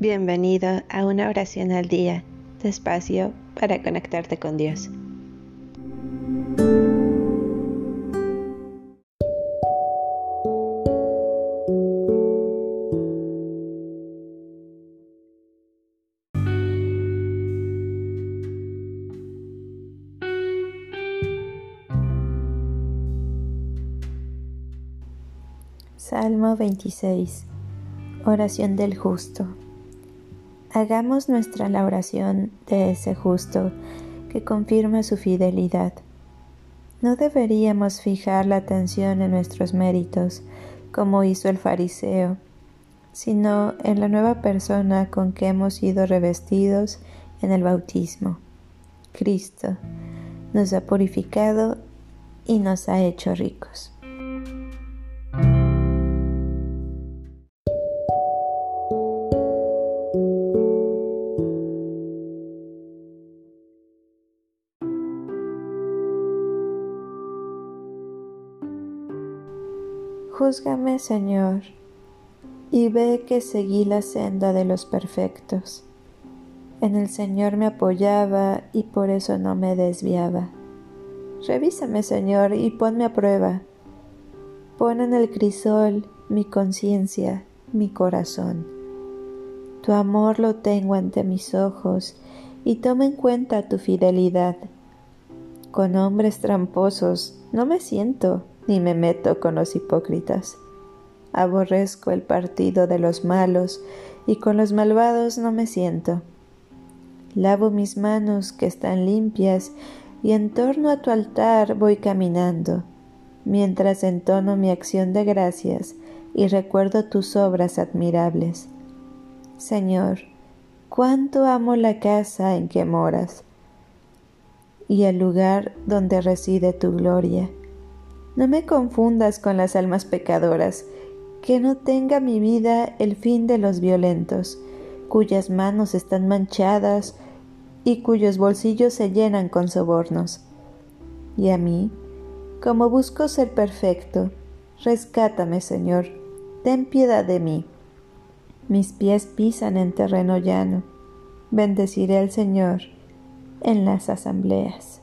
Bienvenido a una oración al día, despacio para conectarte con Dios. Salmo 26 Oración del justo Hagamos nuestra la oración de ese justo que confirma su fidelidad. No deberíamos fijar la atención en nuestros méritos, como hizo el fariseo, sino en la nueva persona con que hemos sido revestidos en el bautismo. Cristo nos ha purificado y nos ha hecho ricos. Júzgame, Señor, y ve que seguí la senda de los perfectos. En el Señor me apoyaba y por eso no me desviaba. Revísame, Señor, y ponme a prueba. Pon en el crisol mi conciencia, mi corazón. Tu amor lo tengo ante mis ojos y toma en cuenta tu fidelidad. Con hombres tramposos no me siento ni me meto con los hipócritas. Aborrezco el partido de los malos y con los malvados no me siento. Lavo mis manos que están limpias y en torno a tu altar voy caminando, mientras entono mi acción de gracias y recuerdo tus obras admirables. Señor, cuánto amo la casa en que moras y el lugar donde reside tu gloria. No me confundas con las almas pecadoras, que no tenga mi vida el fin de los violentos, cuyas manos están manchadas y cuyos bolsillos se llenan con sobornos. Y a mí, como busco ser perfecto, rescátame, Señor, ten piedad de mí. Mis pies pisan en terreno llano, bendeciré al Señor en las asambleas.